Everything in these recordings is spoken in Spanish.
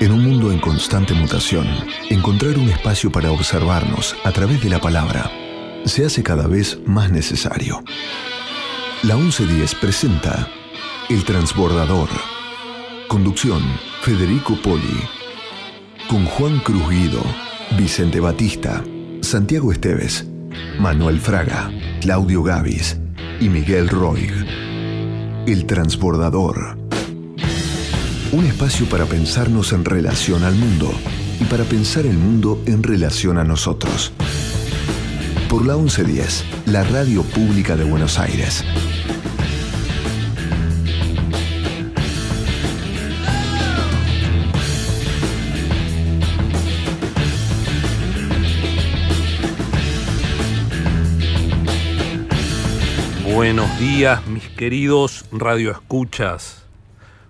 En un mundo en constante mutación, encontrar un espacio para observarnos a través de la palabra se hace cada vez más necesario. La 1110 presenta El Transbordador. Conducción, Federico Poli. Con Juan Cruz Guido, Vicente Batista, Santiago Esteves, Manuel Fraga, Claudio Gavis y Miguel Roig. El Transbordador. Un espacio para pensarnos en relación al mundo y para pensar el mundo en relación a nosotros. Por la 1110, la radio pública de Buenos Aires. Buenos días, mis queridos radioescuchas.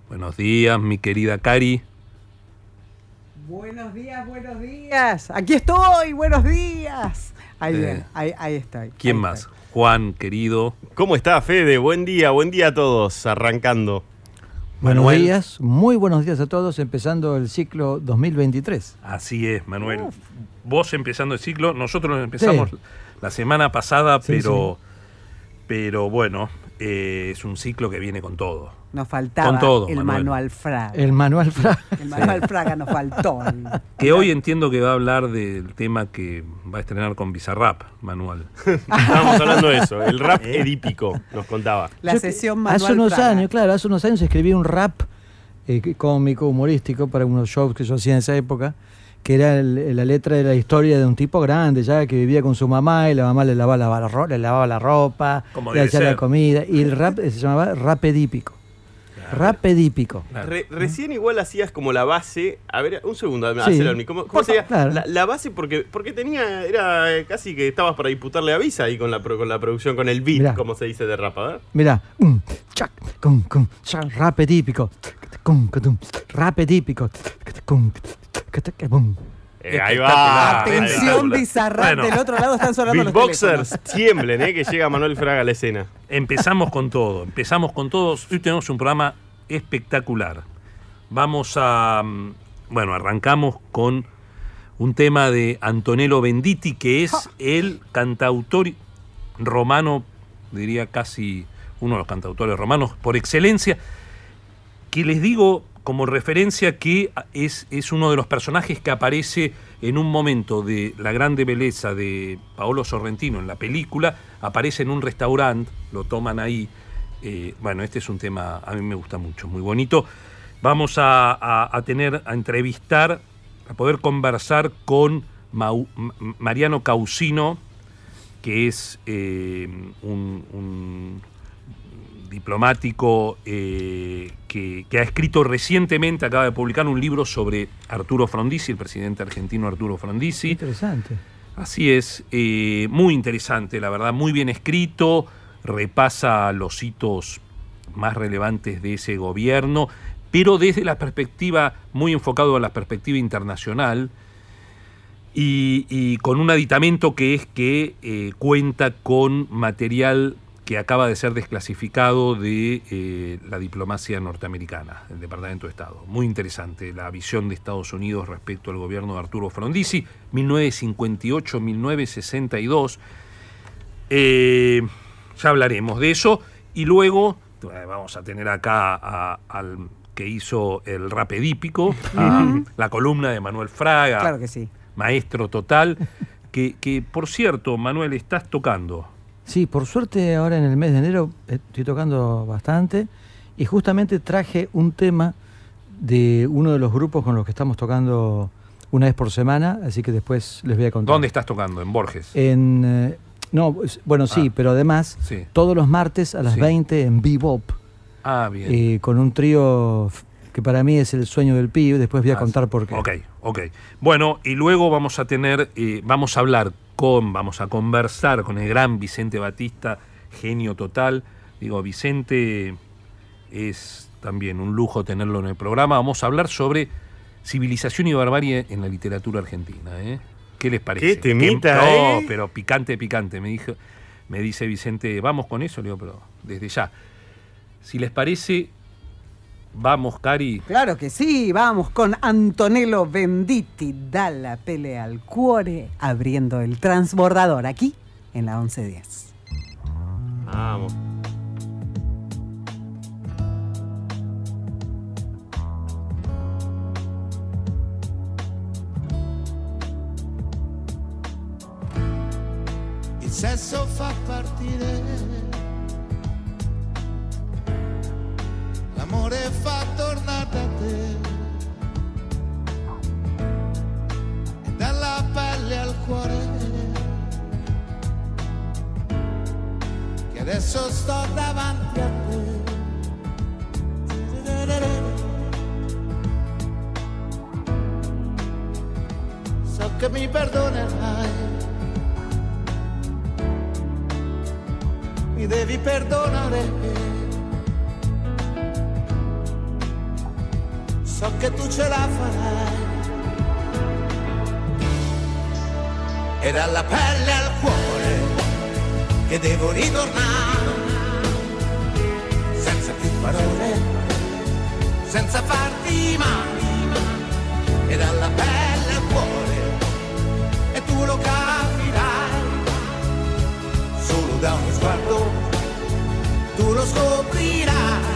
Buenos días, mi querida Cari. Buenos días, buenos días. Aquí estoy, buenos días. Ahí, Eh, bien, ahí, ahí estoy. ¿Quién ahí más? estoy. Juan, querido. ¿Cómo está, Fede? Buen día, buen día a todos, arrancando. Buenos Manuel. días, muy buenos días a todos, empezando el ciclo 2023. Así es, Manuel. Vos empezando el ciclo, nosotros empezamos Sí. la semana pasada, Sí, pero, pero bueno, eh, es un ciclo que viene con todo. Nos faltaba Con todo, el Manuel. manual Fraga. El manual Fra- El manual Fraga nos faltó. Que hoy entiendo que va a hablar del tema que va a estrenar con Bizarrap, Manuel. Estábamos hablando de eso, el rap edípico, nos contaba. La Yo- sesión manual Hace unos Fraga. años, claro, hace unos años escribí un rap eh, cómico, humorístico para unos shows que yo hacía en esa época, que era el- la letra de la historia de un tipo grande ya que vivía con su mamá y la mamá le lavaba la, ro- le lavaba la ropa, Como le hacía la comida y el rap se llamaba rap edípico. Rap edípico. Claro. Re- recién igual hacías como la base. A ver, un segundo, Sí. ¿Cómo, cómo sería? claro. La, la base porque porque tenía. Era eh, casi que estabas para disputarle a Visa ahí con la, pro- con la producción, con el beat, Mirá. como se dice de rap, a ver. Mirá, mm, chac, cum, cum, chac, rap edípico, cum, cum, rap edípico, cum, bum. Eh, ahí Espectacular. va. Atención. Bueno. Del otro lado están sonando los teléfonos. tiemblen, eh, que llega Manuel Fraga a la escena. Empezamos con todo, empezamos con todos. Hoy tenemos un programa espectacular. Vamos a. mm, Bueno, arrancamos con un tema de Antonello Venditti, que es el cantautor romano, diría casi uno de los cantautores romanos por excelencia, que les digo como referencia que es, es uno de los personajes que aparece en un momento de la grande belleza de Paolo Sorrentino en la película, aparece en un restaurante, lo toman ahí. eh, bueno, este es un tema, a mí me gusta mucho, muy bonito. Vamos a, tener, a entrevistar, a poder conversar con Mariano Causino, que es eh, un diplomático eh, que, que ha escrito recientemente, acaba de publicar un libro sobre Arturo Frondizi, el presidente argentino Arturo Frondizi. Interesante. Así es, eh, muy interesante, la verdad, muy bien escrito, repasa los hitos más relevantes de ese gobierno, pero desde la perspectiva, muy enfocado a la perspectiva internacional, y, y con un aditamento que es que eh, cuenta con material que acaba de ser desclasificado de eh, la diplomacia norteamericana, el Departamento de Estado. Muy interesante la visión de Estados Unidos respecto al gobierno de Arturo Frondizi, 1958-1962. Eh, ya hablaremos de eso. Y luego eh, vamos a tener acá a- al que hizo el rap edípico, a la columna de Manuel Fraga, Claro que sí. maestro total, que, que, por cierto, Manuel, estás tocando. Sí, por suerte ahora en el mes de enero eh, estoy tocando bastante y justamente traje un tema de uno de los grupos con los que estamos tocando una vez por semana, así que después les voy a contar. ¿Dónde estás tocando? ¿En Borges? En, eh, no, bueno, sí, Ah. pero además Sí. todos los martes a las Sí. 20 en Bebop, Ah, bien. eh, con un trío que para mí es el sueño del pibe, después voy a Ah, contar por qué. Ok, ok. Bueno, y luego vamos a tener, eh, vamos a hablar con, vamos a conversar con el gran Vicente Batista, genio total. Digo, Vicente es también un lujo tenerlo en el programa. Vamos a hablar sobre civilización y barbarie en la literatura argentina. ¿eh? ¿Qué les parece? ¿Qué temita, no, eh? pero picante, picante. Me, dijo, me dice Vicente, vamos con eso. Le digo, pero desde ya. Si les parece, Vamos, Cari. Claro que sí, vamos con Antonello Venditti, da la pelea al cuore, abriendo el transbordador aquí en la 1110. Vamos. Il sesso fa partire, l'amore fa tornare da te. E dalla pelle al cuore, che adesso sto davanti a te. So che mi perdonerai. mi devi perdonare. So che tu ce la farai. E dalla pelle al cuore che devo ritornare. Senza più parole, senza farti male. E dalla pelle al cuore e tu lo capirai solo da uno sguardo tu lo scoprirai.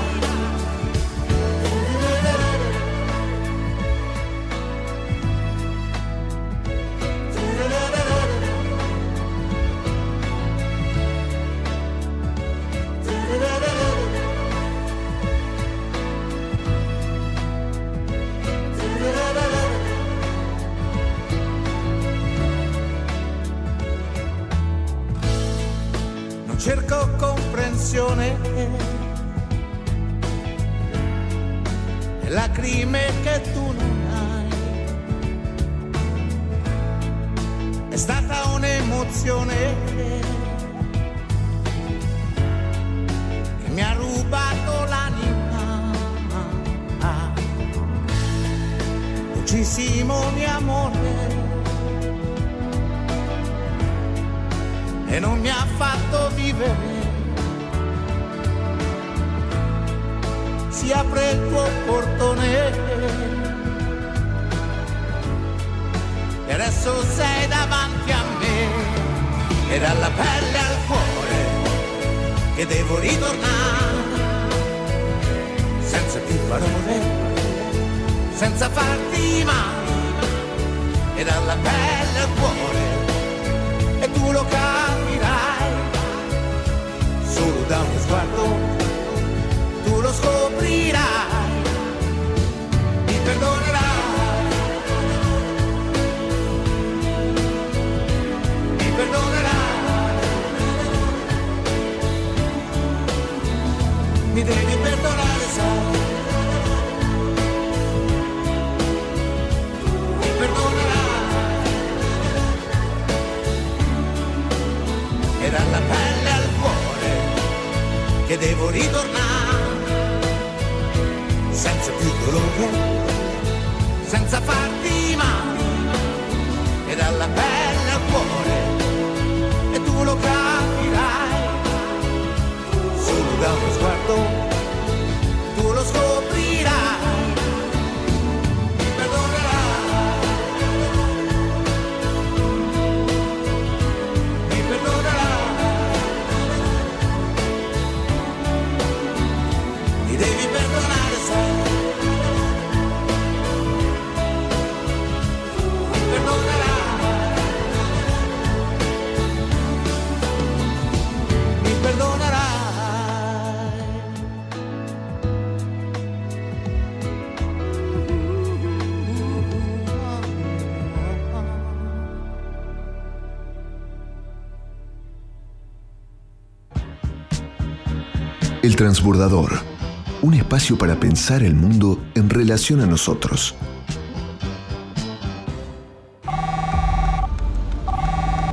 Dalla pelle al cuore che devo ritornare senza più dolore, senza farti male e dalla pelle El transbordador. Un espacio para pensar el mundo en relación a nosotros.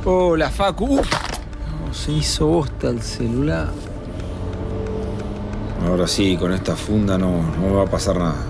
Hola, Facu. Uf, no, se hizo bosta el celular. Ahora sí, con esta funda no, no me va a pasar nada.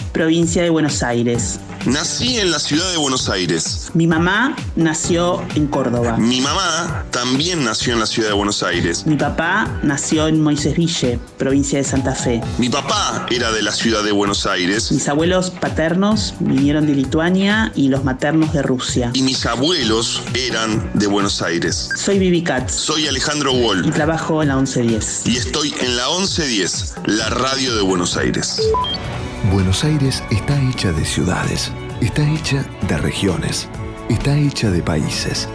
provincia de Buenos Aires. Nací en la ciudad de Buenos Aires. Mi mamá nació en Córdoba. Mi mamá también nació en la ciudad de Buenos Aires. Mi papá nació en Moisésville, provincia de Santa Fe. Mi papá era de la ciudad de Buenos Aires. Mis abuelos paternos vinieron de Lituania y los maternos de Rusia. Y mis abuelos eran de Buenos Aires. Soy Vivi Katz. Soy Alejandro Wall. Y trabajo en la 1110. Y estoy en la 1110, la radio de Buenos Aires. Buenos Aires está hecha de ciudades, está hecha de regiones, está hecha de países.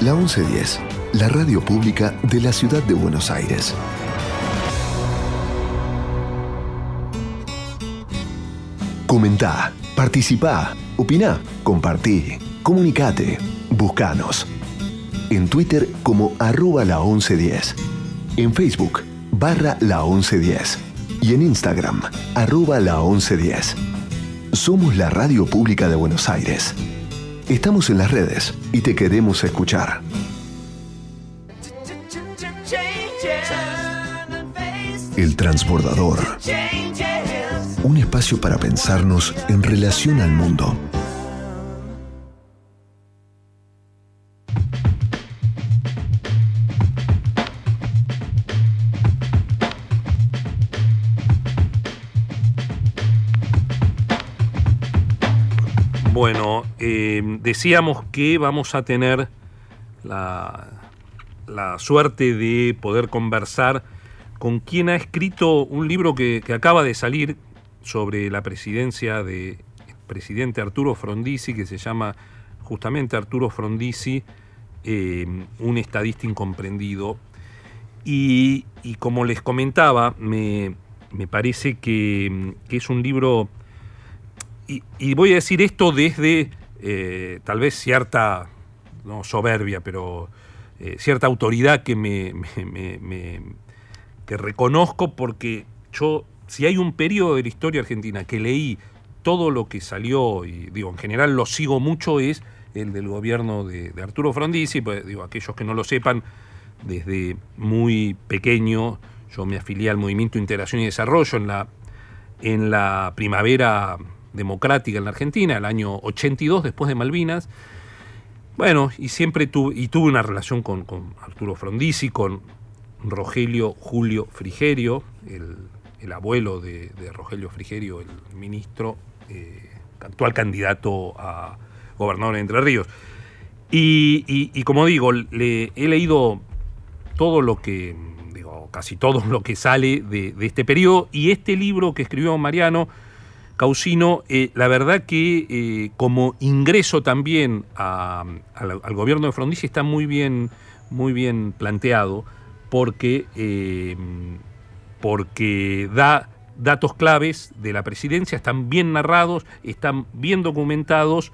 La 1110, la radio pública de la ciudad de Buenos Aires. Comentá, participá, opina, compartí, comunicate, buscanos. En Twitter como arroba la 1110. En Facebook, barra la 1110 y en Instagram, arroba la 1110. Somos la radio pública de Buenos Aires. Estamos en las redes y te queremos escuchar. El transbordador. Un espacio para pensarnos en relación al mundo. Decíamos que vamos a tener la, la suerte de poder conversar con quien ha escrito un libro que, que acaba de salir sobre la presidencia del presidente Arturo Frondizi, que se llama justamente Arturo Frondizi, eh, un estadista incomprendido. Y, y como les comentaba, me, me parece que, es un libro y, voy a decir esto desde eh, tal vez cierta, no soberbia, pero eh, cierta autoridad que me, me, me, que reconozco porque yo, si hay un periodo de la historia argentina que leí todo lo que salió, y digo, en general lo sigo mucho, es el del gobierno de, de Arturo Frondizi, pues digo, aquellos que no lo sepan, desde muy pequeño yo me afilié al Movimiento Integración y Desarrollo en la, en la primavera democrática en la Argentina, el año 82, después de Malvinas. Bueno, y siempre tuve, y tuve una relación con, Arturo Frondizi, con Rogelio Julio Frigerio, el, el abuelo de, Rogelio Frigerio, el ministro, eh, actual candidato a gobernador de Entre Ríos. Y, y, como digo, he leído todo lo que, digo, casi todo lo que sale de, de este periodo, y este libro que escribió Mariano, Causino, eh, la verdad que eh, como ingreso también al gobierno de Frondizi está muy bien, muy bien planteado porque, eh, porque da datos claves de la presidencia, están bien narrados, están bien documentados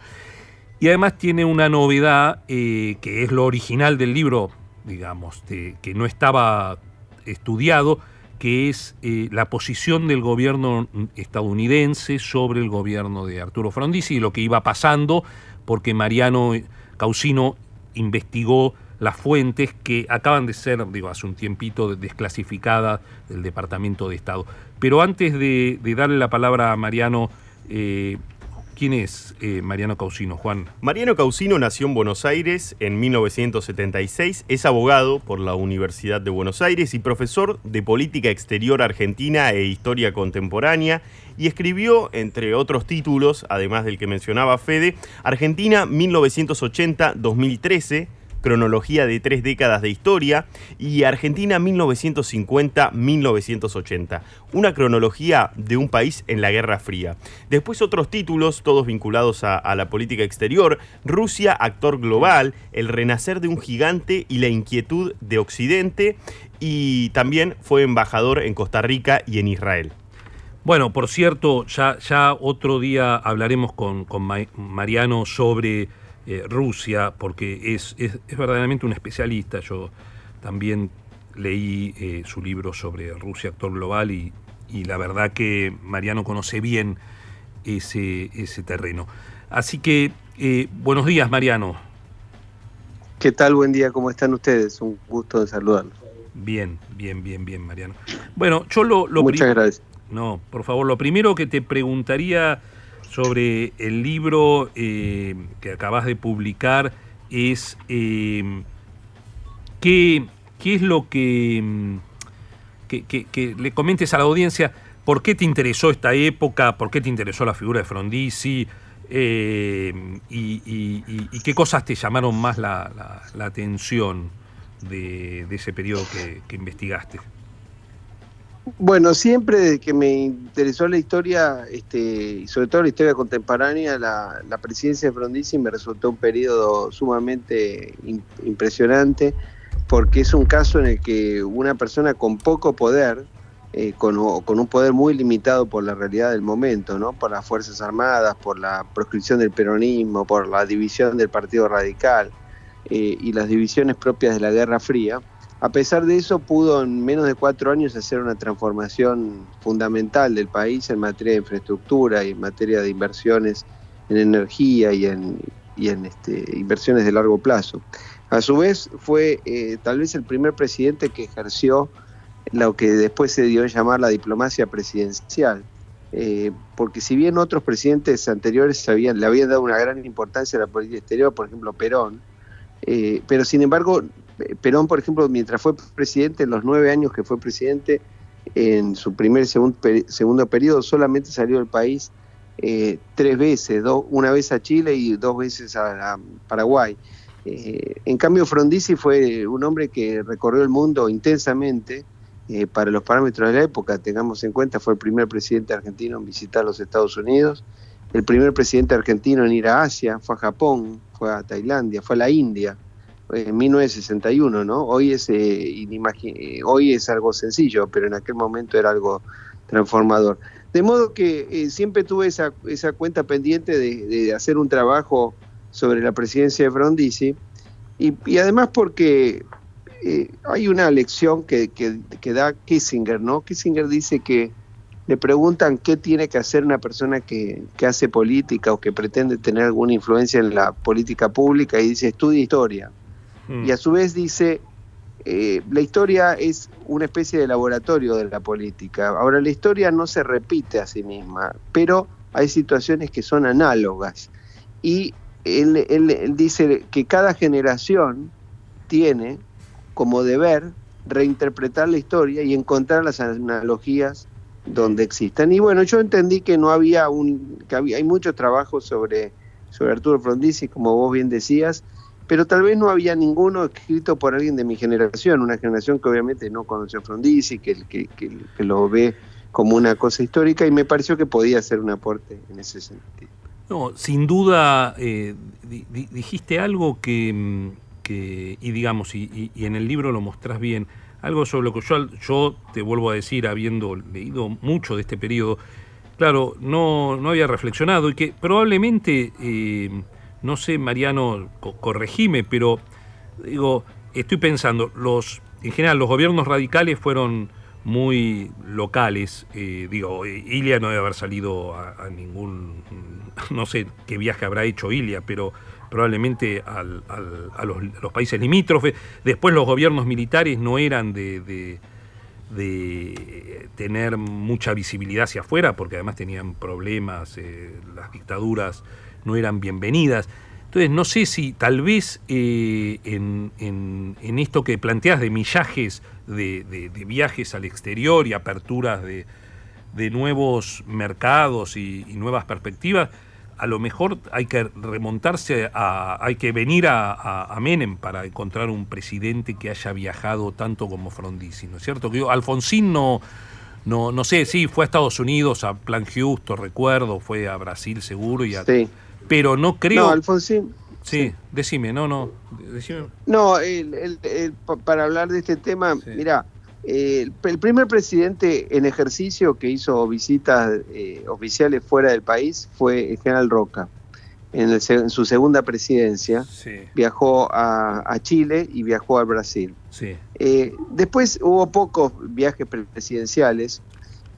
y además tiene una novedad que es lo original del libro, digamos, que no estaba estudiado, que es eh, la posición del gobierno estadounidense sobre el gobierno de Arturo Frondizi y lo que iba pasando, porque Mariano Causino investigó las fuentes que acaban de ser, digo, hace un tiempito desclasificadas del Departamento de Estado. Pero antes de, darle la palabra a Mariano, eh, ¿Quién es eh, Mariano Causino, Juan? Mariano Causino nació en Buenos Aires en 1976, es abogado por la Universidad de Buenos Aires y profesor de Política Exterior Argentina e Historia Contemporánea. Y escribió, entre otros títulos, además del que mencionaba Fede, Argentina 1980-2013, cronología de tres décadas de historia, y Argentina 1950-1980, una cronología de un país en la Guerra Fría. Después otros títulos, todos vinculados a, la política exterior, Rusia, actor global, el renacer de un gigante y la inquietud de Occidente, y también fue embajador en Costa Rica y en Israel. Bueno, por cierto, ya, ya otro día hablaremos con, con Mariano sobre eh, Rusia, porque es, es, verdaderamente un especialista. Yo también leí eh, su libro sobre Rusia, actor global, y, y, la verdad que Mariano conoce bien ese, ese terreno. Así que, eh, buenos días, Mariano. ¿Qué tal? Buen día, ¿cómo están ustedes? Un gusto de saludarlos. Bien, bien, bien, bien, Mariano. Bueno, yo lo... lo Muchas gracias. No, por favor, lo primero que te preguntaría sobre el libro eh, que acabas de publicar es eh, ¿qué, es lo que, que, le comentes a la audiencia, por qué te interesó esta época, por qué te interesó la figura de Frondizi eh, y, qué cosas te llamaron más la, atención de, ese periodo que investigaste. Bueno, siempre desde que me interesó la historia, este, y sobre todo la historia contemporánea, la, presidencia de Frondizi me resultó un periodo sumamente impresionante, porque es un caso en el que una persona con poco poder, eh, con, un poder muy limitado por la realidad del momento, ¿no? por las Fuerzas Armadas, por la proscripción del peronismo, por la división del Partido Radical eh, y las divisiones propias de la Guerra Fría, a pesar de eso, pudo en menos de cuatro años hacer una transformación fundamental del país en materia de infraestructura y en materia de inversiones en energía y en, este, inversiones de largo plazo. A su vez, fue eh, tal vez el primer presidente que ejerció lo que después se dio a llamar la diplomacia presidencial. Eh, porque si bien otros presidentes anteriores habían, le habían dado una gran importancia a la política exterior, por ejemplo Perón, eh, pero sin embargo Perón, por ejemplo, mientras fue presidente, en los nueve años que fue presidente, en su primer y segundo periodo, solamente salió del país eh, tres veces, una vez a Chile y dos veces a, Paraguay. Eh, en cambio, Frondizi fue un hombre que recorrió el mundo intensamente eh, para los parámetros de la época. Tengamos en cuenta, fue el primer presidente argentino en visitar los Estados Unidos, el primer presidente argentino en ir a Asia, fue a Japón, fue a Tailandia, fue a la India en 1961, ¿no? Hoy es, eh, eh, hoy es algo sencillo, pero en aquel momento era algo transformador. De modo que eh, siempre tuve esa, esa cuenta pendiente de, hacer un trabajo sobre la presidencia de Frondizi, y, además porque hay una lección que, que, da Kissinger, ¿no? Kissinger dice que le preguntan qué tiene que hacer una persona que hace política o que pretende tener alguna influencia en la política pública y dice estudia historia. Mm. Y a su vez dice, eh, la historia es una especie de laboratorio de la política. Ahora, la historia no se repite a sí misma, pero hay situaciones que son análogas. Y él, él dice que cada generación tiene como deber reinterpretar la historia y encontrar las analogías donde existan. Y bueno, yo entendí que no había un, que había, hay mucho trabajo sobre, sobre Arturo Frondizi, como vos bien decías, pero tal vez no había ninguno escrito por alguien de mi generación, una generación que obviamente no conoció a Frondizi, que, que, que, lo ve como una cosa histórica y me pareció que podía ser un aporte en ese sentido. No, sin duda eh, dijiste algo que, que y digamos, y, y, en el libro lo mostrás bien, algo sobre lo que yo, yo te vuelvo a decir, habiendo leído mucho de este periodo, claro, no, no había reflexionado y que probablemente... Eh, no sé, Mariano, corregime, pero digo, estoy pensando, los, en general los gobiernos radicales fueron muy locales, eh, digo, Ilia no debe haber salido a, ningún, no sé qué viaje habrá hecho Ilia, pero probablemente a los, países limítrofes. Después los gobiernos militares no eran de, de, tener mucha visibilidad hacia afuera, porque además tenían problemas, eh, las dictaduras no eran bienvenidas. Entonces, no sé si tal vez eh, en, esto que planteas de millajes, de, viajes al exterior y aperturas de, nuevos mercados y, nuevas perspectivas, a lo mejor hay que remontarse a, hay que venir a, Menem para encontrar un presidente que haya viajado tanto como Frondizi, ¿no es cierto? Que Alfonsín no, no, no sé, sí, fue a Estados Unidos, a Plan Justo, recuerdo, fue a Brasil seguro y a, pero no creo... No, Alfonsín... Sí, decime, no, no. Decime. No, para hablar de este tema, mira, eh, el primer presidente en ejercicio que hizo visitas eh, oficiales fuera del país fue el general Roca. En, el su segunda presidencia Sí, viajó a, a Chile y viajó al Brasil. sí. Eh, después hubo pocos viajes presidenciales.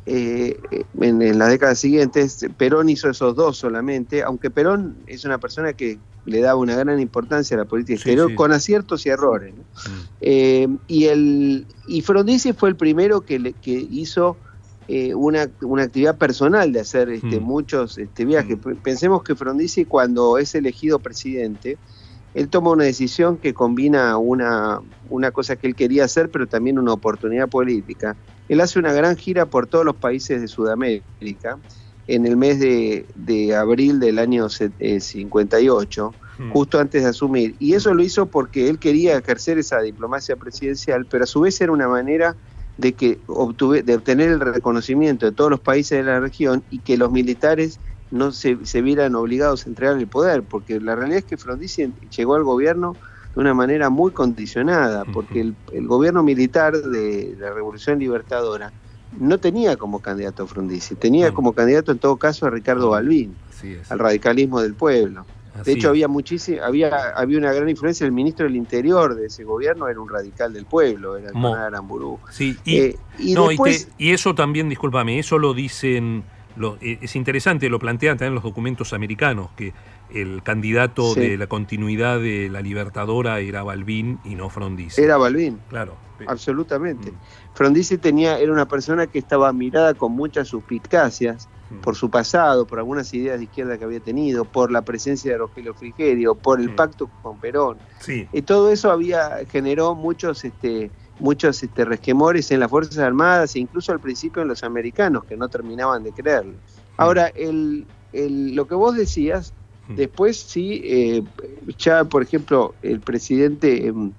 Eh, en, en las décadas siguientes, Perón hizo esos dos solamente, aunque Perón es una persona que le daba una gran importancia a la política exterior, sí. con aciertos y errores. ¿no? Mm. Eh, y, el, y Frondizi fue el primero que, le- que hizo eh, una, una actividad personal de hacer este, Mm. muchos este, viajes. P- Pensemos que Frondizi cuando es elegido presidente, él toma una decisión que combina una, una cosa que él quería hacer, pero también una oportunidad política. Él hace una gran gira por todos los países de Sudamérica en el mes de, de abril del año se- eh, 58 Mm. justo antes de asumir. Y eso lo hizo porque él quería ejercer esa diplomacia presidencial, pero a su vez era una manera de que obtuve, de obtener el reconocimiento de todos los países de la región y que los militares no se, se vieran obligados a entregar el poder, porque la realidad es que Frondizi llegó al gobierno de una manera muy condicionada, porque el, el gobierno militar de la Revolución Libertadora no tenía como candidato a Frondizi, tenía Mm. como candidato en todo caso a Ricardo Balbín, Así es. al radicalismo del pueblo. De hecho, había muchísimo, había, había una gran influencia. El ministro del Interior de ese gobierno era un radical del pueblo, era el Mo. Aramburú. Sí, y, Eh, y no, y te- y eso también, discúlpame, eso lo dicen, lo- eh, es interesante, lo plantean también los documentos americanos, que el candidato Sí. de la continuidad de la Libertadora era Balbín y no Frondizi. era Balbín, Claro. absolutamente. Mm. Frondizi tenía, era una persona que estaba mirada con muchas suspicacias Mm. por su pasado, por algunas ideas de izquierda que había tenido, por la presencia de Rogelio Frigerio, por el Mm. pacto con Perón. Sí. Y todo eso había generó muchos este muchos este resquemores en las Fuerzas Armadas e incluso al principio en los americanos que no terminaban de creerlo. Ahora, el, el- lo que vos decías, Mm. después sí, eh, ya por ejemplo, el presidente, em,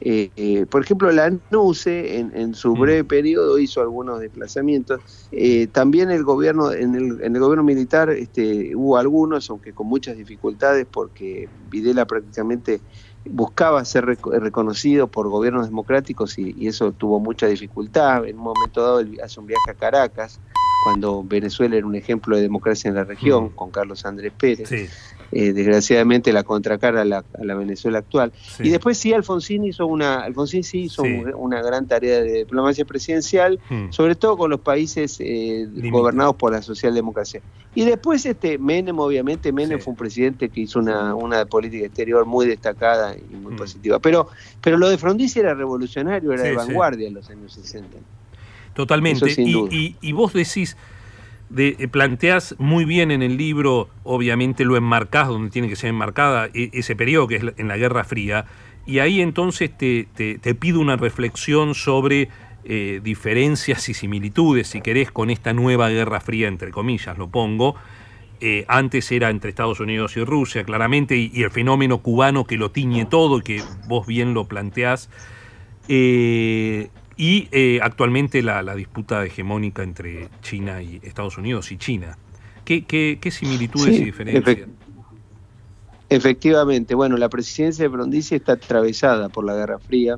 eh, eh, por ejemplo, la NUCE en, en su Mm. breve periodo hizo algunos desplazamientos. También el gobierno, en el, en el gobierno militar este, hubo algunos, aunque con muchas dificultades, porque Videla prácticamente buscaba ser reco- reconocido por gobiernos democráticos y, y eso tuvo mucha dificultad. En un momento dado él hace un viaje a Caracas, cuando Venezuela era un ejemplo de democracia en la región, Mm. con Carlos Andrés Pérez. Sí, Eh, desgraciadamente la contracara a la, a la Venezuela actual. sí. Y después sí, Alfonsín hizo una, Alfonsín sí hizo Sí. un- una gran tarea de diplomacia presidencial, Mm. sobre todo con los países eh, gobernados por la socialdemocracia. Y después este Menem, obviamente, Menem Sí. fue un presidente que hizo una, una política exterior muy destacada y muy Mm. positiva. Pero, pero lo de Frondizi era revolucionario, era de vanguardia en los años 60. Totalmente. Y vos decís, de, eh, planteás muy bien en el libro, obviamente lo enmarcás donde tiene que ser enmarcada e- ese periodo que es en la Guerra Fría, y ahí entonces te, te- pido una reflexión sobre eh, diferencias y similitudes, si querés, con esta nueva Guerra Fría, entre comillas, lo pongo. Eh, antes era entre Estados Unidos y Rusia, claramente, y, el fenómeno cubano que lo tiñe todo, que vos bien lo planteás. Y eh, actualmente la, la disputa hegemónica entre China y Estados Unidos y China. ¿Qué, qué- qué similitudes Sí, y diferencias? efect- Efectivamente, bueno, la presidencia de Frondizi está atravesada por la Guerra Fría.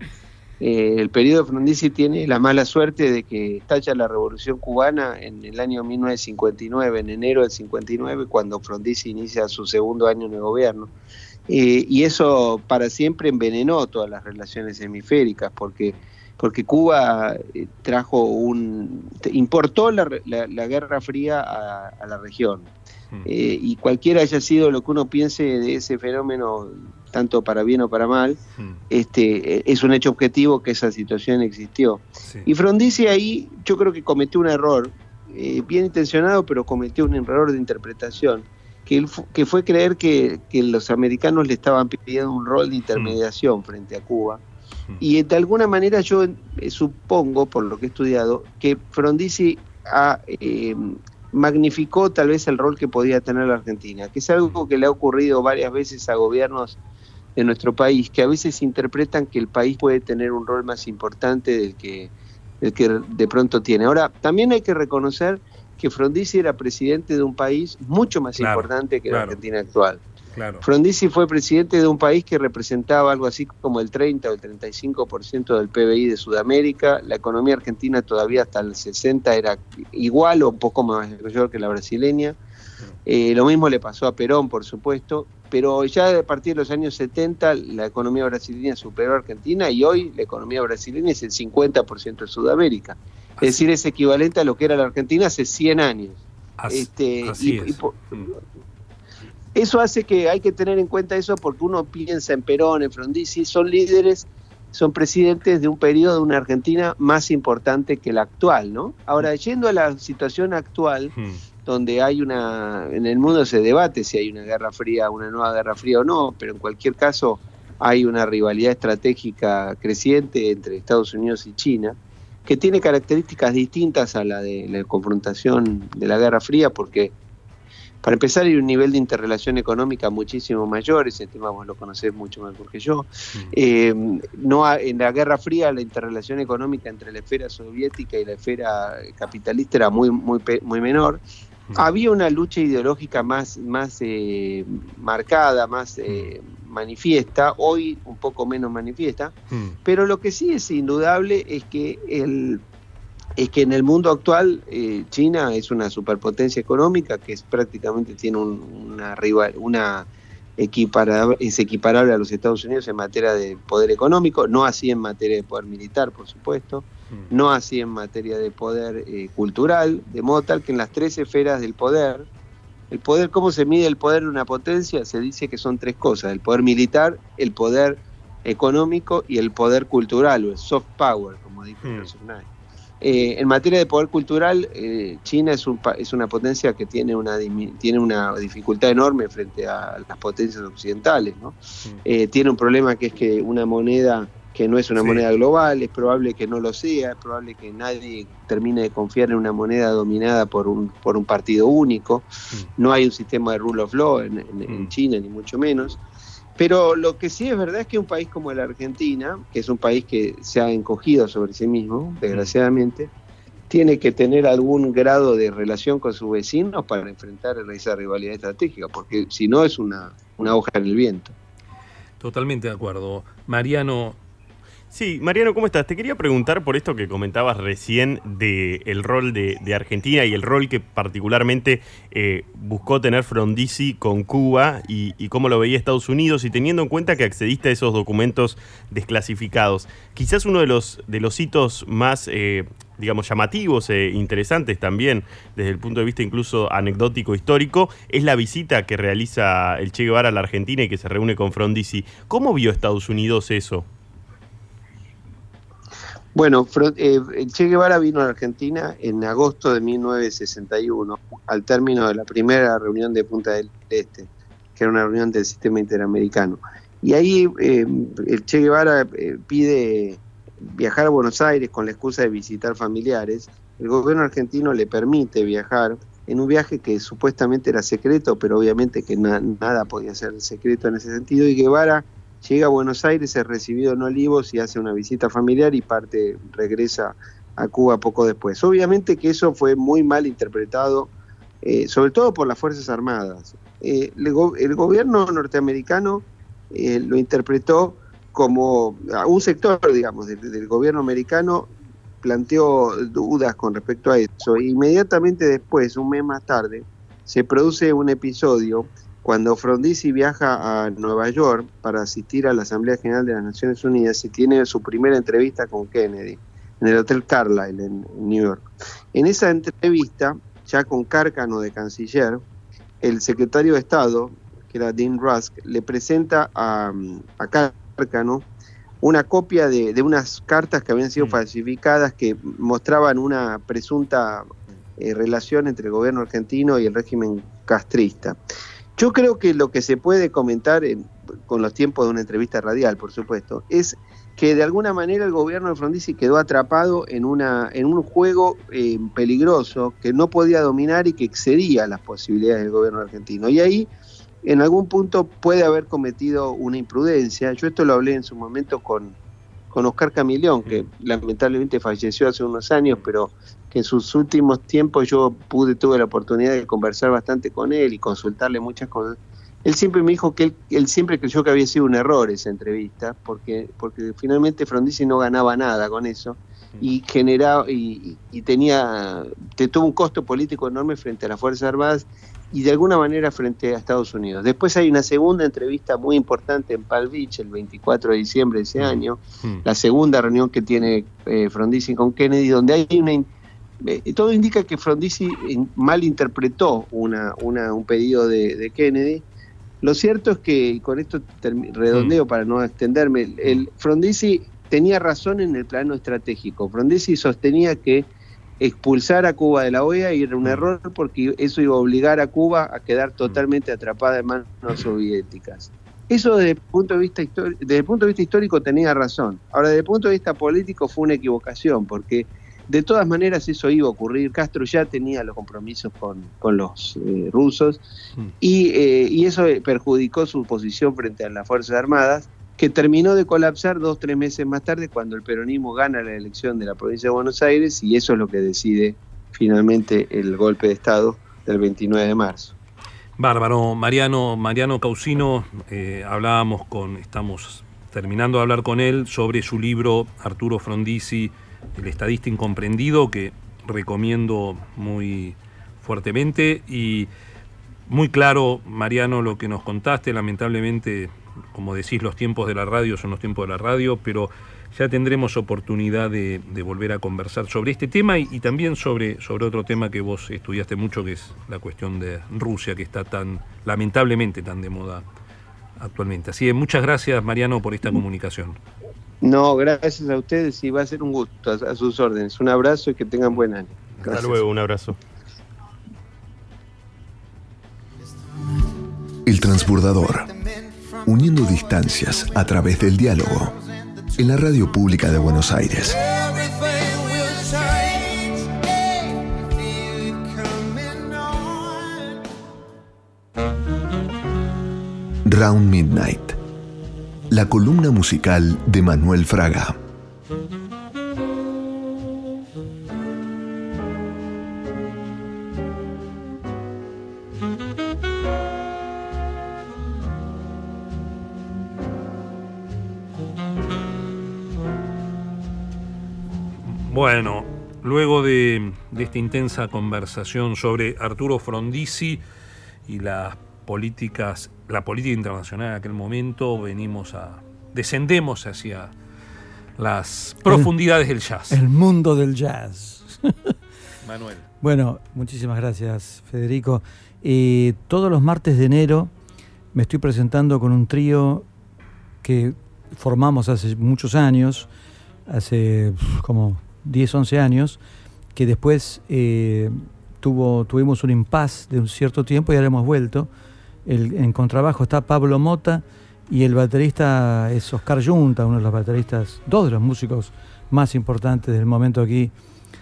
Eh, el periodo de Frondizi tiene la mala suerte de que estalla la Revolución Cubana en el año 1959, en enero del 59, cuando Frondizi inicia su segundo año en el gobierno. Eh, y eso para siempre envenenó todas las relaciones hemisféricas, porque, porque Cuba eh, trajo un. importó la, la- la Guerra Fría a- a la región. Mm. Eh, y cualquiera haya sido lo que uno piense de ese fenómeno, tanto para bien o para mal, Mm, este, eh, es un hecho objetivo que esa situación existió. sí. Y Frondizi ahí yo creo que cometió un error, eh, bien intencionado, pero cometió un error de interpretación, que, él fu- que fue creer que, que los americanos le estaban pidiendo un rol de intermediación frente a Cuba. Y de alguna manera yo eh, supongo, por lo que he estudiado, que Frondizi ha, eh, magnificó tal vez el rol que podía tener la Argentina, que es algo que le ha ocurrido varias veces a gobiernos de nuestro país, que a veces interpretan que el país puede tener un rol más importante del que, del que de pronto tiene. Ahora, también hay que reconocer que Frondizi era presidente de un país mucho más Claro, importante que la. Argentina actual. Claro. Frondizi fue presidente de un país que representaba algo así como el 30 o el 35% del PBI de Sudamérica. La economía argentina todavía hasta el 60 era igual o un poco mayor que la brasileña. Eh, lo mismo le pasó a Perón, por supuesto, pero ya a partir de los años 70 la economía brasileña superó a Argentina y hoy la economía brasileña es el 50% de Sudamérica. Es decir, es equivalente a lo que era la Argentina hace 100 años. Así, Este, así y- es. y por- eso hace que hay que tener en cuenta eso porque uno piensa en Perón, en Frondizi, son líderes, son presidentes de un periodo de una Argentina más importante que la actual, ¿no? Ahora, yendo a la situación actual, Mm. donde hay una, en el mundo se debate si hay una guerra fría, una nueva guerra fría o no, pero en cualquier caso hay una rivalidad estratégica creciente entre Estados Unidos y China, que tiene características distintas a la de la confrontación de la Guerra Fría, porque para empezar hay un nivel de interrelación económica muchísimo mayor, ese tema vos lo conocés mucho mejor que yo. Eh, no en la Guerra Fría la interrelación económica entre la esfera soviética y la esfera capitalista era muy, muy, muy menor. Había una lucha ideológica más, más eh, marcada, más eh, manifiesta, hoy un poco menos manifiesta, Mm. pero lo que sí es indudable es que el es que en el mundo actual eh, China es una superpotencia económica que es prácticamente tiene un- una rival, una equipara- es equiparable a los Estados Unidos en materia de poder económico, no así en materia de poder militar, por supuesto, no así en materia de poder eh, cultural, de modo tal que en las tres esferas del poder, el poder, ¿cómo se mide el poder de una potencia? Se dice que son tres cosas, el poder militar, el poder económico y el poder cultural, o el soft power, como dijo Mm. Knight. Eh, en materia de poder cultural, eh, China es, un, es una potencia que tiene una, tiene una dificultad enorme frente a las potencias occidentales. ¿no? Eh, tiene un problema que es que una moneda que no es una Sí. moneda global, es probable que no lo sea, es probable que nadie termine de confiar en una moneda dominada por un, por un partido único. No hay un sistema de rule of law en, en- en China, ni mucho menos. Pero lo que sí es verdad es que un país como la Argentina, que es un país que se ha encogido sobre sí mismo, desgraciadamente, tiene que tener algún grado de relación con sus vecinos para enfrentar esa rivalidad estratégica, porque si no es una, una hoja en el viento. Totalmente de acuerdo. Mariano, Sí, Mariano, ¿cómo estás? Te quería preguntar por esto que comentabas recién del el rol de, Argentina y el rol que particularmente eh, buscó tener Frondizi con Cuba y, y cómo lo veía Estados Unidos y teniendo en cuenta que accediste a esos documentos desclasificados. Quizás uno de los, de los hitos más, eh, digamos, llamativos e interesantes también desde el punto de vista incluso anecdótico histórico es la visita que realiza el Che Guevara a la Argentina y que se reúne con Frondizi. ¿Cómo vio Estados Unidos eso? Bueno, eh, Che Guevara vino a Argentina en agosto de 1961, al término de la primera reunión de Punta del Este, que era una reunión del sistema interamericano. Y ahí eh, el Che Guevara eh, pide viajar a Buenos Aires con la excusa de visitar familiares. El gobierno argentino le permite viajar en un viaje que supuestamente era secreto, pero obviamente que na- nada podía ser secreto en ese sentido. Y Guevara llega a Buenos Aires, es recibido en Olivos y hace una visita familiar y parte, regresa a Cuba poco después. Obviamente que eso fue muy mal interpretado, eh, sobre todo por las Fuerzas Armadas. Eh, el, go- el gobierno norteamericano eh, lo interpretó como a un sector, digamos, del, gobierno americano planteó dudas con respecto a eso. Inmediatamente después, un mes más tarde, se produce un episodio cuando Frondizi viaja a Nueva York para asistir a la Asamblea General de las Naciones Unidas y tiene su primera entrevista con Kennedy en el Hotel Carlyle en, New York. En esa entrevista, ya con Cárcano de canciller, el secretario de Estado, que era Dean Rusk, le presenta a, a Cárcano una copia de, de unas cartas que habían sido falsificadas que mostraban una presunta eh, relación entre el gobierno argentino y el régimen castrista. Yo creo que lo que se puede comentar en- con los tiempos de una entrevista radial, por supuesto, es que de alguna manera el gobierno de Frondizi quedó atrapado en, una, en un juego eh, peligroso que no podía dominar y que excedía las posibilidades del gobierno argentino. Y ahí, en algún punto, puede haber cometido una imprudencia. Yo esto lo hablé en su momento con, con Oscar Camilión, que lamentablemente falleció hace unos años, pero que en sus últimos tiempos yo pude, tuve la oportunidad de conversar bastante con él y consultarle muchas cosas. él siempre me dijo que él, él, siempre creyó que había sido un error esa entrevista, porque, porque finalmente Frondizi no ganaba nada con eso y generaba y, y tenía te tuvo un costo político enorme frente a las Fuerzas Armadas y de alguna manera frente a Estados Unidos. Después hay una segunda entrevista muy importante en Palm Beach el 24 de diciembre de ese año, la segunda reunión que tiene eh, Frondizi con Kennedy, donde hay una... Eh, todo indica que Frondizi malinterpretó una, una, un pedido de, de, Kennedy. Lo cierto es que, y con esto redondeo para no extenderme, el Frondizi tenía razón en el plano estratégico. Frondizi sostenía que expulsar a Cuba de la OEA era un error porque eso iba a obligar a Cuba a quedar totalmente atrapada en manos soviéticas. Eso desde el punto de vista desde el punto de vista histórico tenía razón. Ahora desde el punto de vista político fue una equivocación porque de todas maneras eso iba a ocurrir. Castro ya tenía los compromisos con, con los eh, rusos y, eh, y eso perjudicó su posición frente a las Fuerzas Armadas que terminó de colapsar dos, tres meses más tarde cuando el peronismo gana la elección de la provincia de Buenos Aires y eso es lo que decide finalmente el golpe de Estado del 29 de marzo. Bárbaro, Mariano, Mariano Causino, eh, hablábamos con, estamos terminando de hablar con él sobre su libro Arturo Frondizi, El estadista incomprendido, que recomiendo muy fuertemente y muy claro, Mariano, lo que nos contaste, lamentablemente como decís, los tiempos de la radio son los tiempos de la radio, pero ya tendremos oportunidad de, volver a conversar sobre este tema y, también sobre, sobre otro tema que vos estudiaste mucho, que es la cuestión de Rusia, que está tan, lamentablemente, tan de moda actualmente. Así que muchas gracias, Mariano, por esta comunicación. No, gracias a ustedes y va a ser un gusto, a, sus órdenes. Un abrazo y que tengan buen año. Hasta luego, un abrazo. El transbordador uniendo distancias a través del diálogo, en la radio pública de Buenos Aires. Round Midnight, la columna musical de Manuel Fraga. Bueno, luego de, esta intensa conversación sobre Arturo Frondizi y las políticas, la política internacional en aquel momento, venimos a. descendemos hacia las profundidades del jazz. El mundo del jazz. Manuel. Bueno, muchísimas gracias, Federico. Eh, todos los martes de enero me estoy presentando con un trío que formamos hace muchos años, hace como 10, 11 años, que después eh, tuvo, tuvimos un impas de un cierto tiempo y ahora hemos vuelto. El, en contrabajo está Pablo Mota y el baterista es Oscar Junta, uno de los bateristas, dos de los músicos más importantes del momento aquí.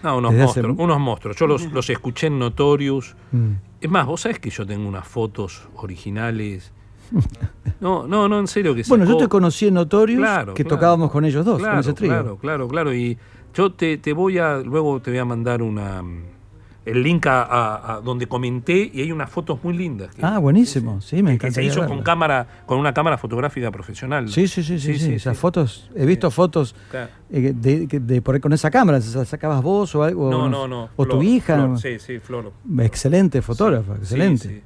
No, unos monstruos, unos monstruos. Yo los, escuché en Notorious. Mm. Es más, vos sabés que yo tengo unas fotos originales. No, no, no, en serio que Bueno, yo te conocí en Notorious, que tocábamos con ellos dos, con ese trío. Claro, claro, claro. Y yo te, voy a, luego te voy a mandar una el link a, donde comenté y hay unas fotos muy lindas. ah, buenísimo, sí, me encanta. se hizo con cámara, con una cámara fotográfica profesional. Sí, sí, sí, sí, esas fotos, he visto fotos eh, de, por, con esa cámara, ¿las sacabas vos o algo? No, no, no. O tu hija. sí, sí, Flor. Excelente fotógrafa, excelente.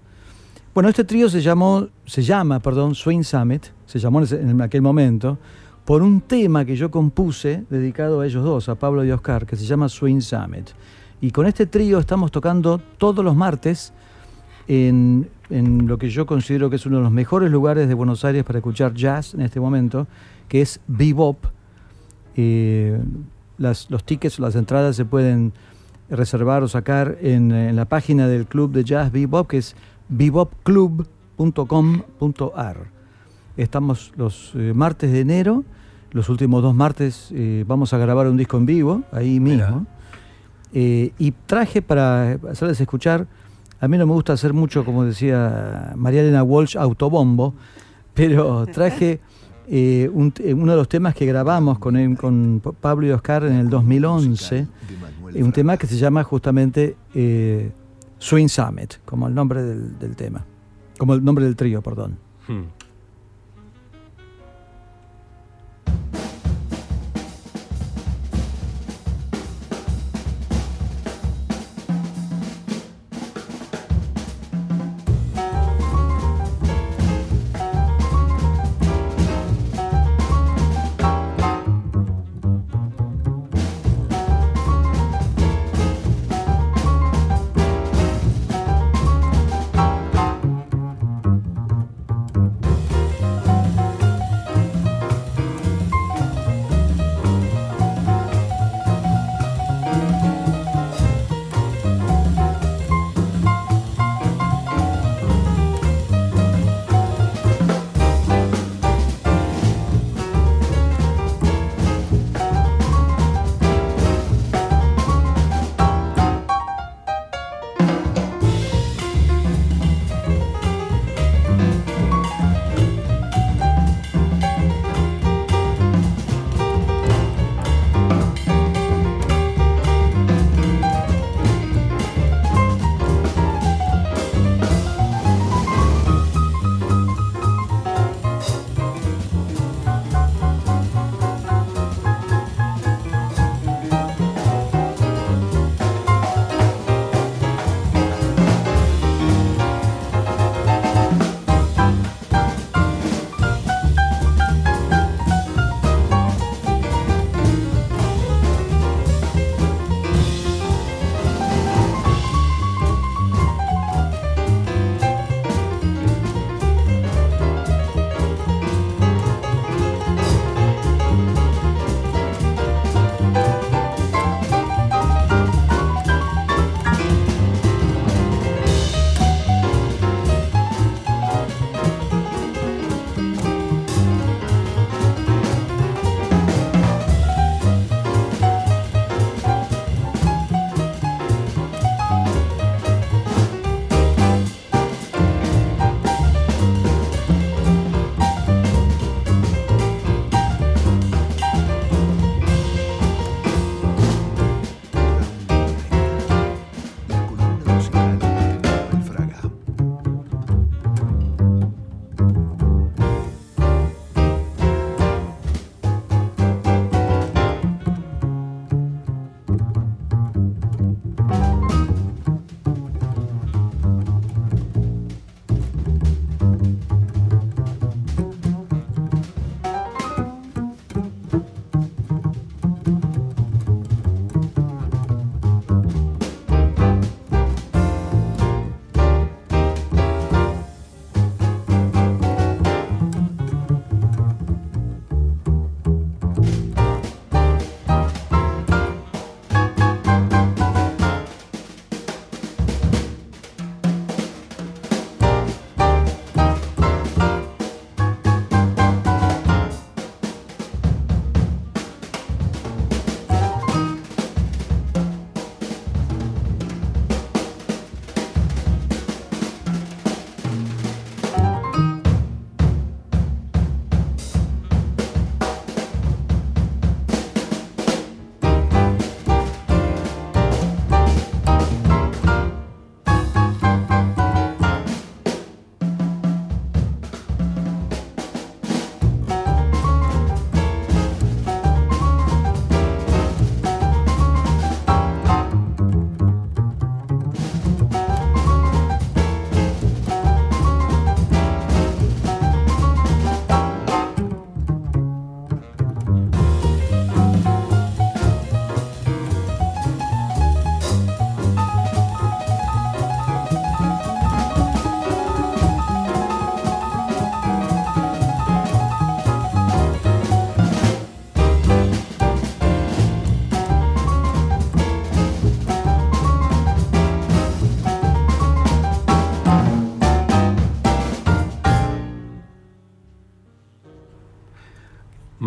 Bueno, este trío se llamó, se llama, perdón, Swing Summit, se llamó en aquel momento por un tema que yo compuse dedicado a ellos dos, a Pablo y Oscar, que se llama Swing Summit. Y con este trío estamos tocando todos los martes en, lo que yo considero que es uno de los mejores lugares de Buenos Aires para escuchar jazz en este momento, que es Bebop. Eh, las, los tickets, las entradas se pueden reservar o sacar en, la página del club de jazz Bebop, que es bebopclub.com.ar. Estamos los eh, martes de enero, los últimos dos martes eh, vamos a grabar un disco en vivo, ahí mismo. Eh, y traje para hacerles escuchar, a mí no me gusta hacer mucho, como decía María Elena Walsh, autobombo, pero traje uno de los temas que grabamos con, con Pablo y Oscar en el 2011, un tema que se llama justamente Swing Summit, como el nombre del tema. Como el nombre del trío, perdón. Hmm.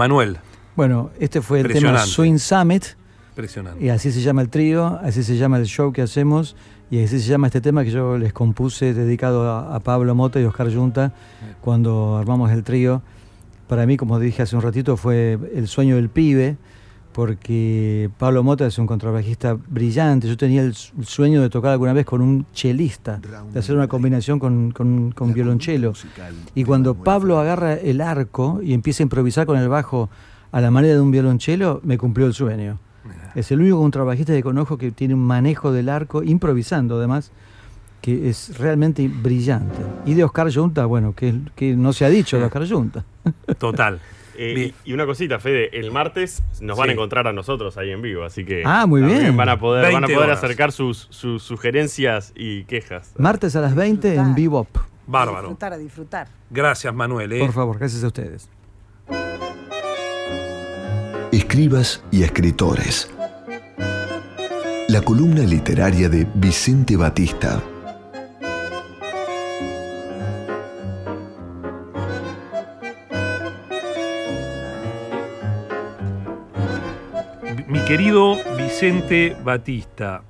Manuel. Bueno, este fue el tema. Swing Summit. Impresionante. Y así se llama el trío, así se llama el show que hacemos y así se llama este tema que yo les compuse dedicado a, a Pablo Mota y Oscar Junta cuando armamos el trío. Para mí, como dije hace un ratito, fue el sueño del pibe, porque Pablo Mota es un contrabajista brillante. Yo tenía el sueño de tocar alguna vez con un chelista, de hacer una combinación con, con, con violonchelo. Y cuando Pablo agarra el arco y empieza a improvisar con el bajo a la manera de un violonchelo, me cumplió el sueño. Es el único contrabajista que conozco que tiene un manejo del arco, improvisando además, que es realmente brillante. Y de Oscar Junta, bueno, que, que no se ha dicho de Oscar Junta. Total. Eh, y, y una cosita, Fede, el martes nos van a encontrar a nosotros ahí en vivo, así que Ah, muy bien. van a poder, van a 20 poder horas. acercar sus, sus sugerencias y quejas. Martes a las 20 en Bebop. A Bárbaro. disfrutar, a disfrutar. Gracias, Manuel. ¿eh? Por favor, gracias a ustedes. Escribas y escritores. La columna literaria de Vicente Batista. Querido Vicente Batista,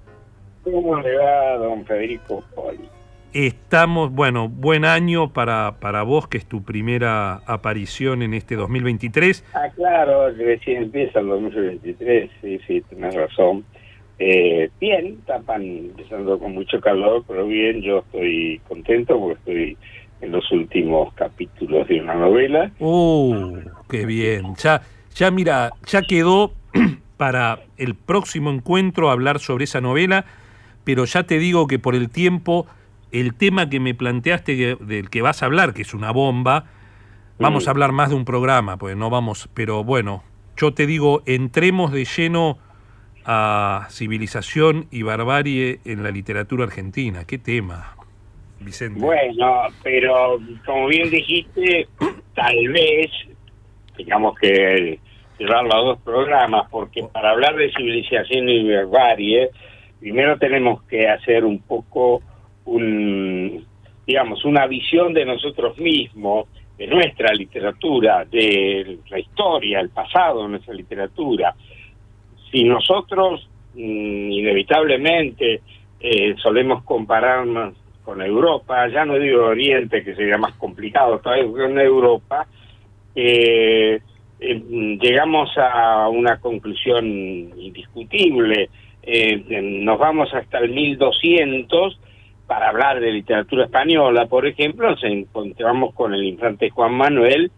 ¿Cómo le va, don Federico Poli? estamos, bueno, buen año para, para vos, que es tu primera aparición en este 2023. Ah, claro, recién empieza el 2023, sí, sí, tenés razón. Eh, bien, tapan empezando con mucho calor, pero bien, yo estoy contento porque estoy en los últimos capítulos de una novela. ¡Uh, qué bien! Ya, ya mira, ya quedó para el próximo encuentro hablar sobre esa novela, pero ya te digo que por el tiempo, el tema que me planteaste que- del que vas a hablar, que es una bomba, vamos Mm. a hablar más de un programa, pues no vamos, pero bueno, yo te digo, entremos de lleno a civilización y barbarie en la literatura argentina. ¿Qué tema, Vicente? Bueno, pero como bien dijiste, tal vez tengamos que llevarlo a dos programas, porque para hablar de civilización y barbarie, primero tenemos que hacer un poco un, digamos, una visión de nosotros mismos, de nuestra literatura, de la historia, el pasado de nuestra literatura. Si nosotros mm, inevitablemente eh, solemos compararnos con Europa, ya no digo Oriente, que sería más complicado todavía con Europa, eh, eh, llegamos a una conclusión indiscutible. Eh, nos vamos hasta el 1200 para hablar de literatura española, por ejemplo, nos encontramos con el infante Juan Manuel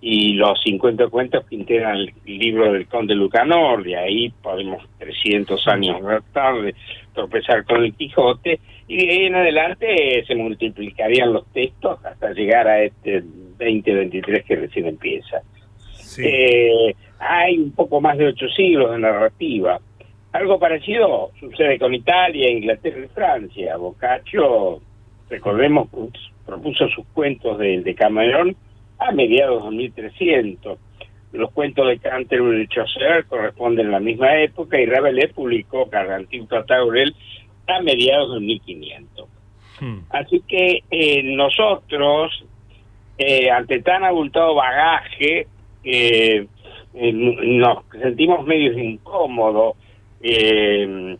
y los 50 cuentos que integran el libro del conde Lucanor, de ahí podemos 300 años más tarde tropezar con el Quijote, y de ahí en adelante eh, se multiplicarían los textos hasta llegar a este 2023 que recién empieza. Eh, hay un poco más de ocho siglos de narrativa. Algo parecido sucede con Italia, Inglaterra y Francia. Boccaccio, recordemos, pus- propuso sus cuentos del Decamerón a mediados de 1300. Los cuentos de Canterbury y Chaucer corresponden a la misma época y Rabelais publicó Gargantiu Taurel a mediados de 1500. Así que eh, nosotros, eh, ante tan abultado bagaje, eh, nos sentimos medio incómodos eh,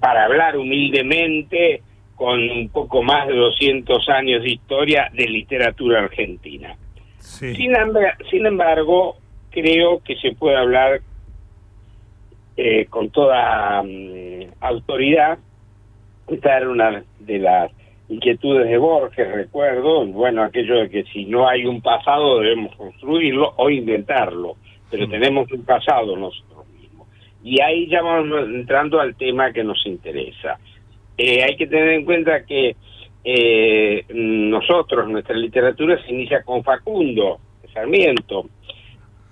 para hablar humildemente con un poco más de 200 años de historia de literatura argentina. Sin, emba- sin embargo, creo que se puede hablar eh, con toda mm, autoridad. Esta era una de las inquietudes de Borges, recuerdo, bueno, aquello de que si no hay un pasado debemos construirlo o inventarlo, pero tenemos un pasado nosotros mismos. Y ahí ya vamos entrando al tema que nos interesa. Eh, hay que tener en cuenta que eh, nosotros, nuestra literatura se inicia con Facundo, Sarmiento,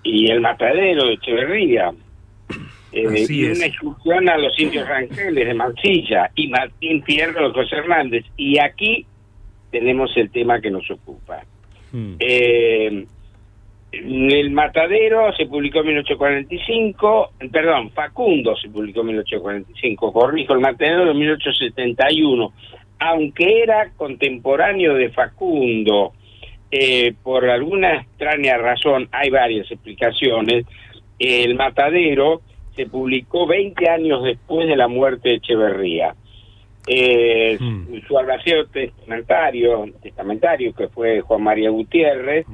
y el matadero de Echeverría, eh, y una excursión a los indios rangeles de Mansilla y Martín Fierro de José Hernández. Y aquí tenemos el tema que nos ocupa. Eh, el Matadero se publicó en 1845, perdón, Facundo se publicó en 1845, corrijo, el Matadero en 1871, aunque era contemporáneo de Facundo, eh, por alguna extraña razón, hay varias explicaciones, el Matadero se publicó 20 años después de la muerte de Echeverría. Eh, Su albaceo testamentario, testamentario, que fue Juan María Gutiérrez,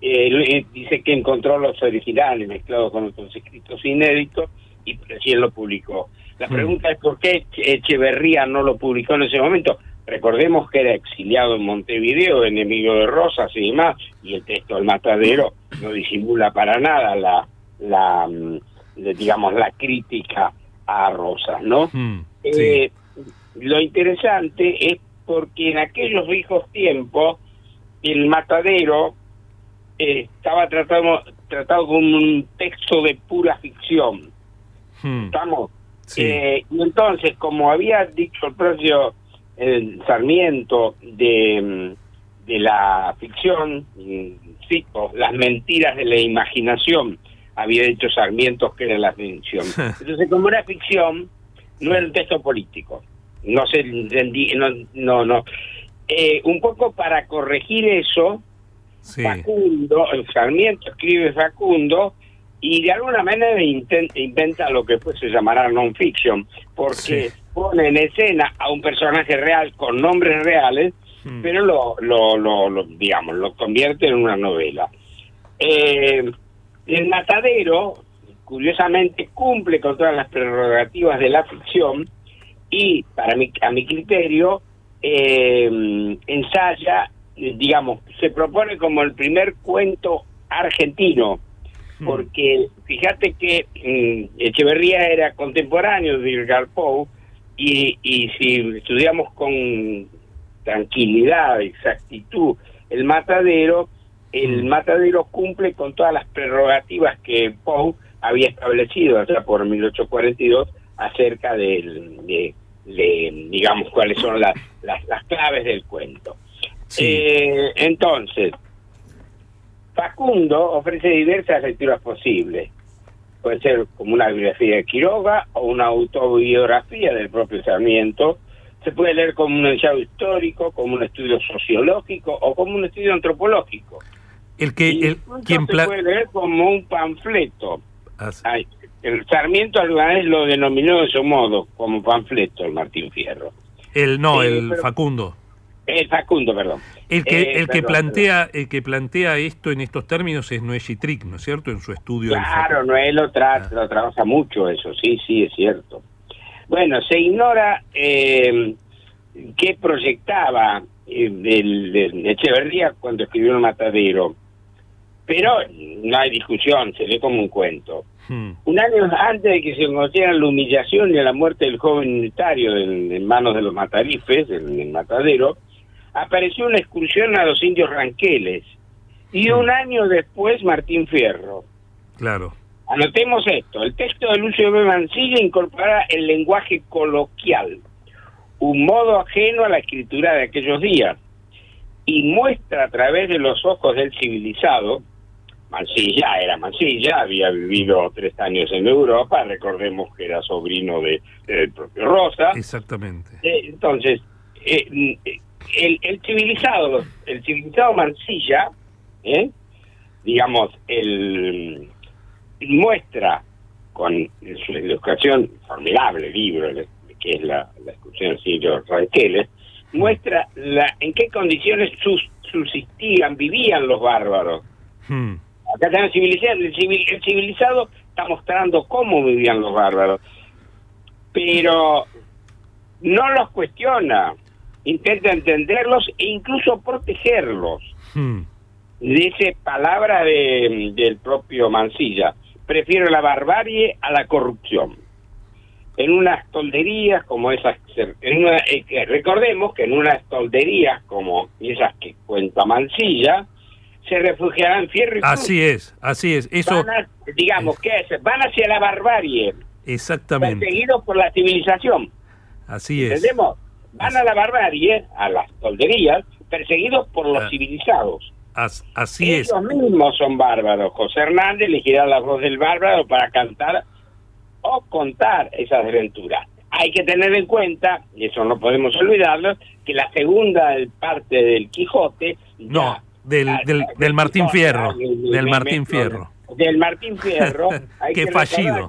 eh, dice que encontró los originales mezclados con otros escritos inéditos y recién lo publicó. La Hmm. pregunta es por qué Echeverría no lo publicó en ese momento. Recordemos que era exiliado en Montevideo, enemigo de Rosas y demás, y el texto del Matadero no disimula para nada la, la mm, digamos, la crítica a Rosas, ¿no? Hmm, Eh, Lo interesante es porque en aquellos viejos tiempos el matadero eh, estaba tratado, tratado como un texto de pura ficción. Hmm, ¿Estamos? sí. Eh, y entonces, como había dicho el propio Sarmiento de, mm, de la ficción, mm, cito, las mentiras de la imaginación, había dicho Sarmiento que era la ficción. Entonces, como era ficción, no era un texto político. No se entendí, no, no, no. Eh, un poco para corregir eso, sí. Facundo, el Sarmiento escribe Facundo y de alguna manera inten- inventa lo que después se llamará non-fiction, porque Sí. pone en escena a un personaje real con nombres reales, Hmm. pero lo, lo, lo, lo, digamos, lo convierte en una novela. Eh, el Matadero, curiosamente, cumple con todas las prerrogativas de la ficción y, para mi, a mi criterio, eh, ensaya, digamos, se propone como el primer cuento argentino, porque fíjate que mm, Echeverría era contemporáneo de Edgar Poe y, y si estudiamos con tranquilidad, exactitud, el matadero, el matadero cumple con todas las prerrogativas que Poe había establecido allá por 1842 acerca del, de, de, digamos, cuáles son las, las, las claves del cuento. Eh, entonces, Facundo ofrece diversas lecturas posibles. Puede ser como una biografía de Quiroga o una autobiografía del propio Sarmiento. Se puede leer como un ensayo histórico, como un estudio sociológico o como un estudio antropológico. El que, el, quien se puede leer como un panfleto. Ay, el Sarmiento alguna vez lo denominó de su modo, como panfleto, el Martín Fierro. el no, Eh, el pero- Facundo. El Facundo, perdón. El que, Eh, el que perdón, plantea, el que plantea esto en estos términos es Noé Trick, ¿no es cierto? En su estudio Claro, Noé lo, tra lo trabaja mucho eso, sí, sí, es cierto. Bueno, se ignora eh, qué proyectaba eh, del, del Echeverría cuando escribió El Matadero, pero no hay discusión, se lee como un cuento. Hmm, Un año antes de que se conocieran la humillación y la muerte del joven unitario en, en manos de los matarifes, en el matadero, apareció una excursión a los indios ranqueles. Y un año después Martín Fierro. Claro. Anotemos esto, el texto de Lucio B. Mancilla incorpora el lenguaje coloquial, un modo ajeno a la escritura de aquellos días, y muestra a través de los ojos del civilizado, Mansilla era Mansilla, había vivido tres años en Europa, recordemos que era sobrino de, del propio Rosa. Exactamente. Eh, entonces, eh, eh, el, el civilizado, el civilizado Mansilla, ¿eh? digamos, el muestra con su educación, formidable libro, que es la, la excursión de Silvio Ranqueles, muestra la, en qué condiciones sus- subsistían, vivían los bárbaros. Hmm, Acá está el civilizado, el, civil- el civilizado está mostrando cómo vivían los bárbaros, pero no los cuestiona, intenta entenderlos e incluso protegerlos. hmm. Dice palabra de, del propio Mansilla, prefiero la barbarie a la corrupción. En unas tolderías como esas, en una- eh, recordemos que en unas tolderías como esas que cuenta Mansilla, se refugiarán fierro y cruz. Así es, así es. Eso, Van a- digamos, ¿qué es? Van hacia la barbarie, exactamente. perseguidos por la civilización. Así es. ¿Entendemos? Van a la barbarie, a las tolderías, perseguidos por los Ah. civilizados. As- así es. Ellos mismos son bárbaros. José Hernández elegirá la voz del bárbaro para cantar o contar esas desventuras. Hay que tener en cuenta, y eso no podemos olvidarlo, que la segunda parte del Quijote... No, del, del, del Martín Fierro. Del Martín Fierro. Del Martín Fierro. hay Qué que fallido.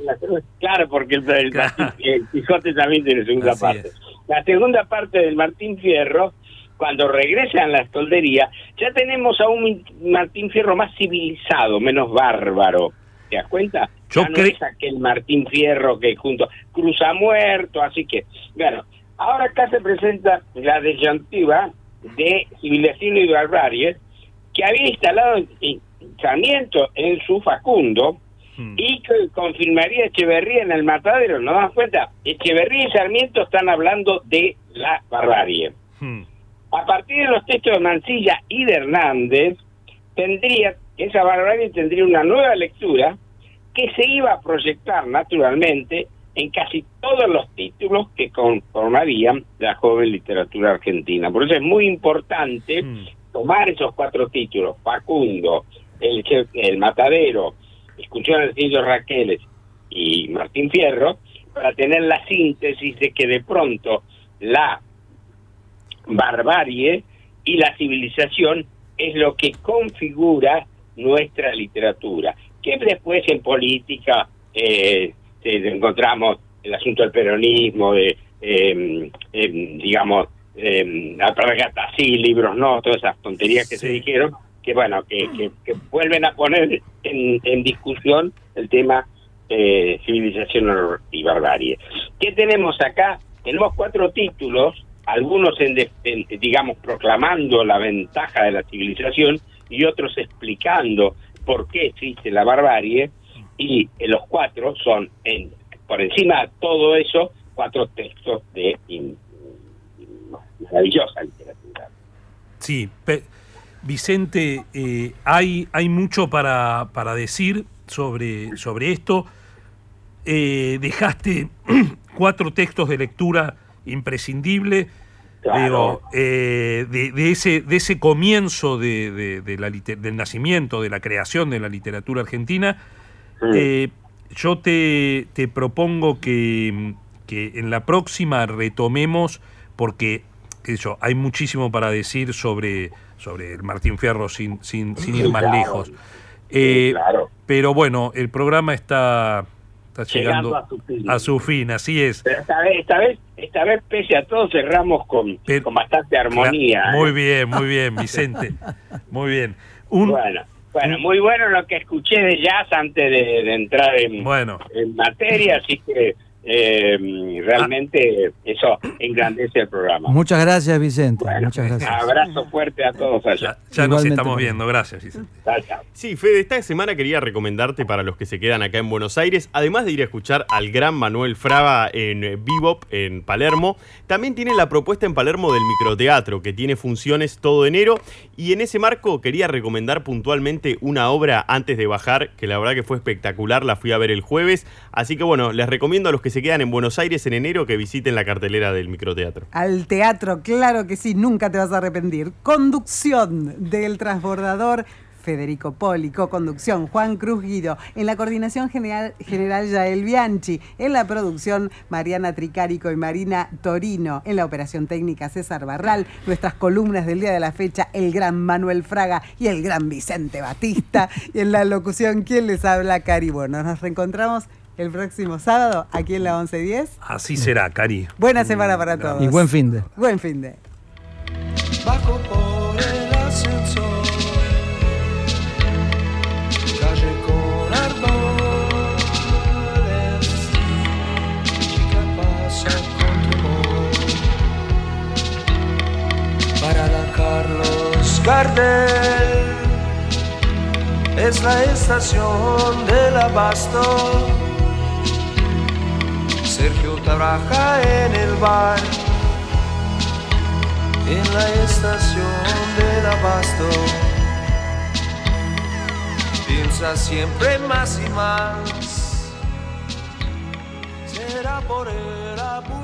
claro, porque el, el Quijote también tiene segunda Así parte. es. La segunda parte del Martín Fierro cuando regresan a la toldería, ya tenemos a un Martín Fierro más civilizado, menos bárbaro. ¿Te das cuenta? Yo ya no es aquel Martín Fierro que junto cruza muerto, así que, bueno, ahora acá se presenta la disyuntiva de civilización y barbarie que había instalado en- Sarmiento en su Facundo y que confirmaría Echeverría en el matadero. ¿No das cuenta? Echeverría y Sarmiento están hablando de la barbarie. A partir de los textos de Mancilla y de Hernández, tendría, esa barbarie tendría una nueva lectura que se iba a proyectar naturalmente en casi todos los títulos que conformarían la joven literatura argentina. Por eso es muy importante tomar esos cuatro títulos, Facundo, El, el Matadero, de Silvio Raqueles y Martín Fierro, para tener la síntesis de que de pronto la barbarie y la civilización es lo que configura nuestra literatura. Que después en política eh, encontramos el asunto del peronismo, de, eh, em, digamos, eh, alpargatas sí, libros no, todas esas tonterías que se dijeron, que bueno, que, que- que vuelven a poner en, en discusión el tema eh, civilización y barbarie. ¿Qué tenemos acá? Tenemos cuatro títulos, algunos en, de- en, digamos proclamando la ventaja de la civilización y otros explicando por qué existe la barbarie y eh, los cuatro son en, por encima de todo eso cuatro textos de in- maravillosa literatura. Sí, pe- Vicente, eh, hay, hay mucho para, para decir sobre, sobre esto. Eh, dejaste cuatro textos de lectura imprescindible. Digo, eh, de, de ese, de ese comienzo de, de- de la del nacimiento, de la creación de la literatura argentina, eh, yo te, te propongo que, que en la próxima retomemos, porque qué sé yo, hay muchísimo para decir sobre, sobre el Martín Fierro sin, sin, sin ir más Claro. lejos. Eh, Pero bueno, el programa está, está Llegando llegando a su fin. a su fin, así es. Pero esta vez, esta vez, esta vez pese a todo cerramos con, con bastante armonía. Muy ¿eh? bien, muy bien, Vicente. Muy bien. Un, Bueno, bueno, muy bueno lo que escuché de jazz antes de, de entrar en, en materia, así que eh, realmente eso engrandece el programa. Muchas gracias, Vicente. Muchas gracias. Abrazo fuerte a todos allá. ya nos estamos viendo, gracias, Vicente. Sí, Fede, esta semana quería recomendarte para los que se quedan acá en Buenos Aires, además de ir a escuchar al gran Manuel Fraga en Bebop en Palermo, también tiene la propuesta en Palermo del microteatro, que tiene funciones todo enero, y en ese marco quería recomendar puntualmente una obra antes de bajar, que la verdad que fue espectacular, la fui a ver el jueves, así que bueno, les recomiendo a los que se quedan en Buenos Aires en enero que visiten la cartelera del microteatro. Al teatro, claro que sí, nunca te vas a arrepentir. Conducción del transbordador. Federico Poli, co-conducción Juan Cruz Guido, en la coordinación general, general Yael Bianchi, en la producción Mariana Tricarico y Marina Torino, en la operación técnica César Barral, nuestras columnas del día de la fecha, el gran Manuel Fraga y el gran Vicente Batista, y en la locución, ¿quién les habla? Cari Bueno, nos reencontramos el próximo sábado aquí en la 1110. Así será, Cari. Buena semana para todos. Y buen fin de. Buen fin de. Bajo por el ascensor, calle con árboles, chica pasa con tu amor. Para la Carlos Gardel es la estación del abasto. Sergio trabaja en el bar en la estación del abasto. Piensa siempre más y más. Será por el aburrimiento.